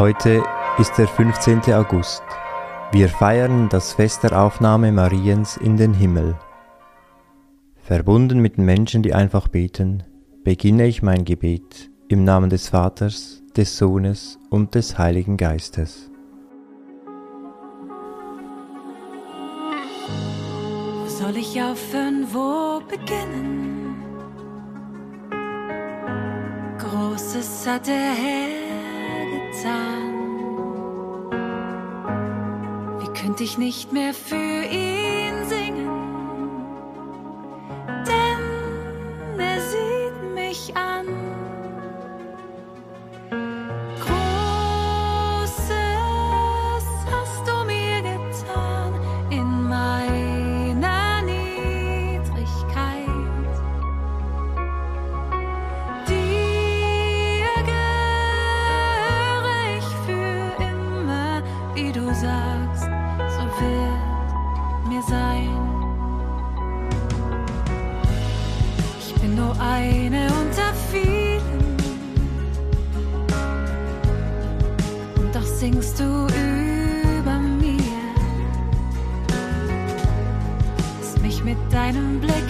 Heute ist der 15. August. Wir feiern das Fest der Aufnahme Mariens in den Himmel. Verbunden mit den Menschen, die einfach beten, beginne ich mein Gebet im Namen des Vaters, des Sohnes und des Heiligen Geistes. Wo soll ich aufhören, wo beginnen? Großes hat der Herr getan. Wie könnte ich nicht mehr für ihn singen? Sein. Ich bin nur eine unter vielen. Und doch singst du über mir. Hast mich mit deinem Blick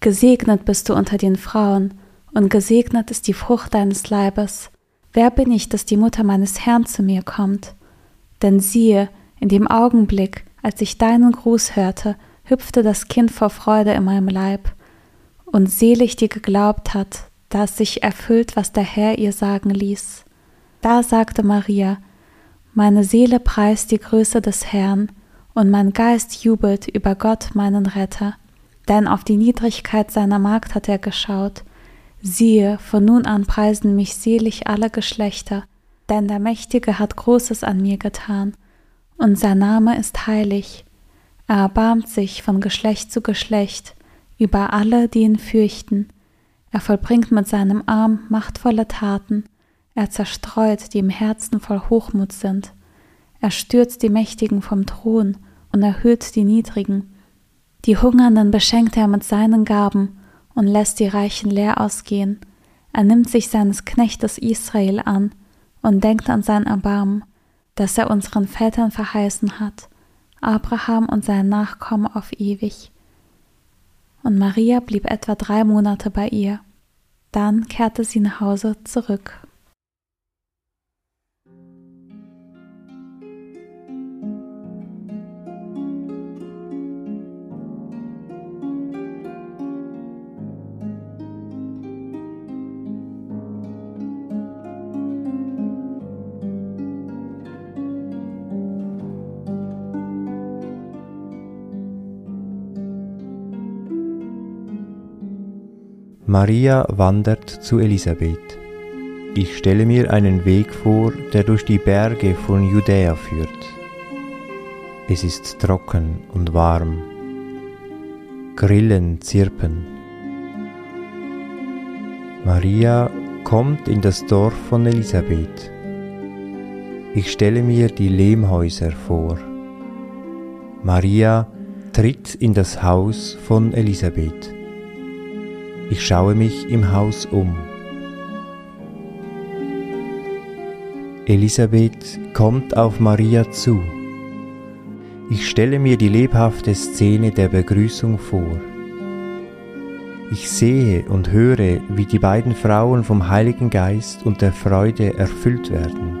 Gesegnet bist du unter den Frauen, und gesegnet ist die Frucht deines Leibes. Wer bin ich, dass die Mutter meines Herrn zu mir kommt? Denn siehe, in dem Augenblick, als ich deinen Gruß hörte, hüpfte das Kind vor Freude in meinem Leib. Und selig die geglaubt hat, da es sich erfüllt, was der Herr ihr sagen ließ. Da sagte Maria, Meine Seele preist die Größe des Herrn, und mein Geist jubelt über Gott, meinen Retter. Denn auf die Niedrigkeit seiner Magd hat er geschaut. Siehe, von nun an preisen mich selig alle Geschlechter, denn der Mächtige hat Großes an mir getan, und sein Name ist heilig. Er erbarmt sich von Geschlecht zu Geschlecht über alle, die ihn fürchten. Er vollbringt mit seinem Arm machtvolle Taten, er zerstreut, die im Herzen voll Hochmut sind. Er stürzt die Mächtigen vom Thron und erhöht die Niedrigen. Die Hungernden beschenkt er mit seinen Gaben und lässt die Reichen leer ausgehen. Er nimmt sich seines Knechtes Israel an und denkt an sein Erbarmen, das er unseren Vätern verheißen hat, Abraham und seinen Nachkommen auf ewig. Und Maria blieb etwa drei Monate bei ihr. Dann kehrte sie nach Hause zurück. Maria wandert zu Elisabeth. Ich stelle mir einen Weg vor, der durch die Berge von Judäa führt. Es ist trocken und warm. Grillen zirpen. Maria kommt in das Dorf von Elisabeth. Ich stelle mir die Lehmhäuser vor. Maria tritt in das Haus von Elisabeth. Ich schaue mich im Haus um. Elisabeth kommt auf Maria zu. Ich stelle mir die lebhafte Szene der Begrüßung vor. Ich sehe und höre, wie die beiden Frauen vom Heiligen Geist und der Freude erfüllt werden,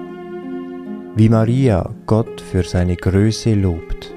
wie Maria Gott für seine Größe lobt.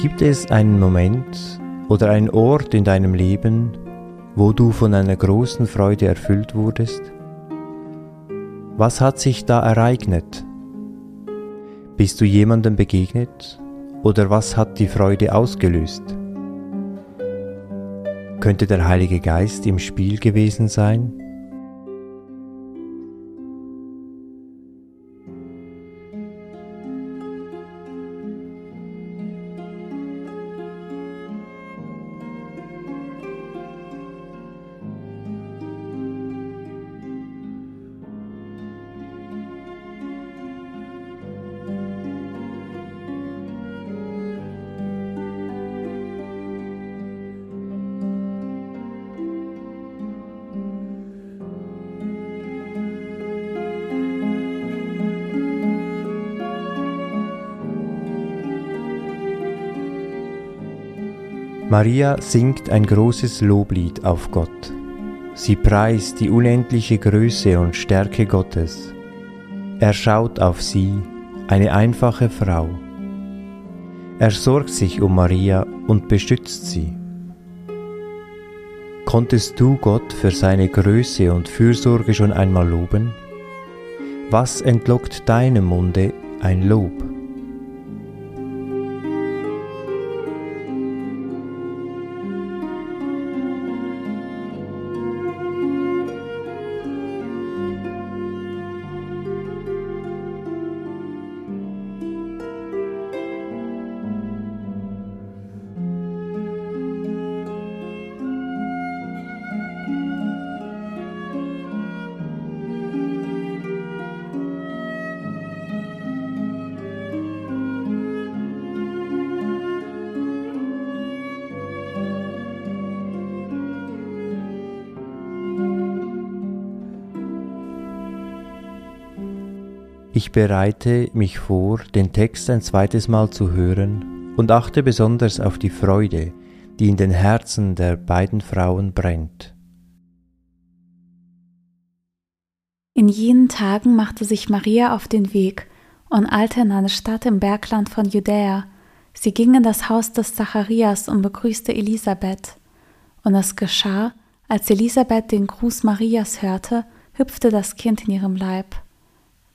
Gibt es einen Moment oder einen Ort in deinem Leben, wo du von einer großen Freude erfüllt wurdest? Was hat sich da ereignet? Bist du jemandem begegnet oder was hat die Freude ausgelöst? Könnte der Heilige Geist im Spiel gewesen sein? Maria singt ein großes Loblied auf Gott. Sie preist die unendliche Größe und Stärke Gottes. Er schaut auf sie, eine einfache Frau. Er sorgt sich um Maria und beschützt sie. Konntest du Gott für seine Größe und Fürsorge schon einmal loben? Was entlockt deinem Munde ein Lob? Ich bereite mich vor, den Text ein zweites Mal zu hören und achte besonders auf die Freude, die in den Herzen der beiden Frauen brennt. In jenen Tagen machte sich Maria auf den Weg und eilte in eine Stadt im Bergland von Judäa. Sie ging in das Haus des Zacharias und begrüßte Elisabeth. Und es geschah, als Elisabeth den Gruß Marias hörte, hüpfte das Kind in ihrem Leib.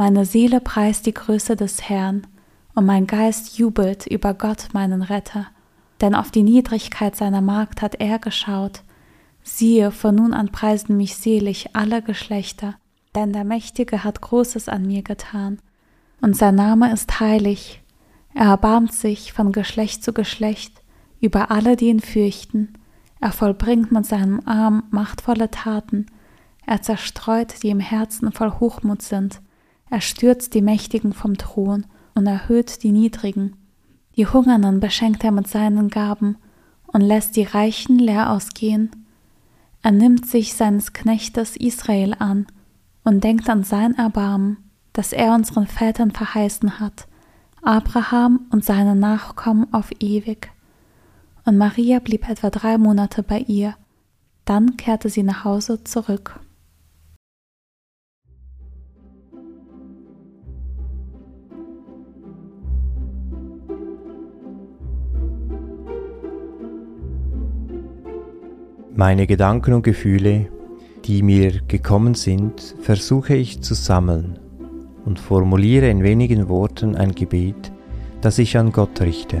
meine Seele preist die Größe des Herrn, und mein Geist jubelt über Gott, meinen Retter. Denn auf die Niedrigkeit seiner Magd hat er geschaut. Siehe, von nun an preisen mich selig alle Geschlechter, denn der Mächtige hat Großes an mir getan. Und sein Name ist heilig. Er erbarmt sich von Geschlecht zu Geschlecht über alle, die ihn fürchten. Er vollbringt mit seinem Arm machtvolle Taten. Er zerstreut, die im Herzen voll Hochmut sind Er stürzt die Mächtigen vom Thron und erhöht die Niedrigen. Die Hungernden beschenkt er mit seinen Gaben und lässt die Reichen leer ausgehen. Er nimmt sich seines Knechtes Israel an und denkt an sein Erbarmen, das er unseren Vätern verheißen hat, Abraham und seine Nachkommen auf ewig. Und Maria blieb etwa drei Monate bei ihr, dann kehrte sie nach Hause zurück. Meine Gedanken und Gefühle, die mir gekommen sind, versuche ich zu sammeln und formuliere in wenigen Worten ein Gebet, das ich an Gott richte.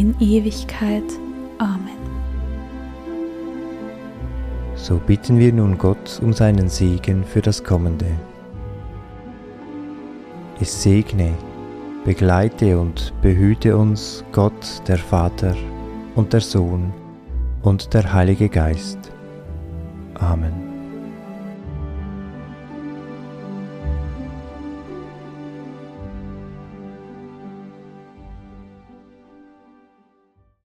in Ewigkeit. Amen. So bitten wir nun Gott um seinen Segen für das Kommende. Es segne, begleite und behüte uns Gott, der Vater und der Sohn und der Heilige Geist. Amen.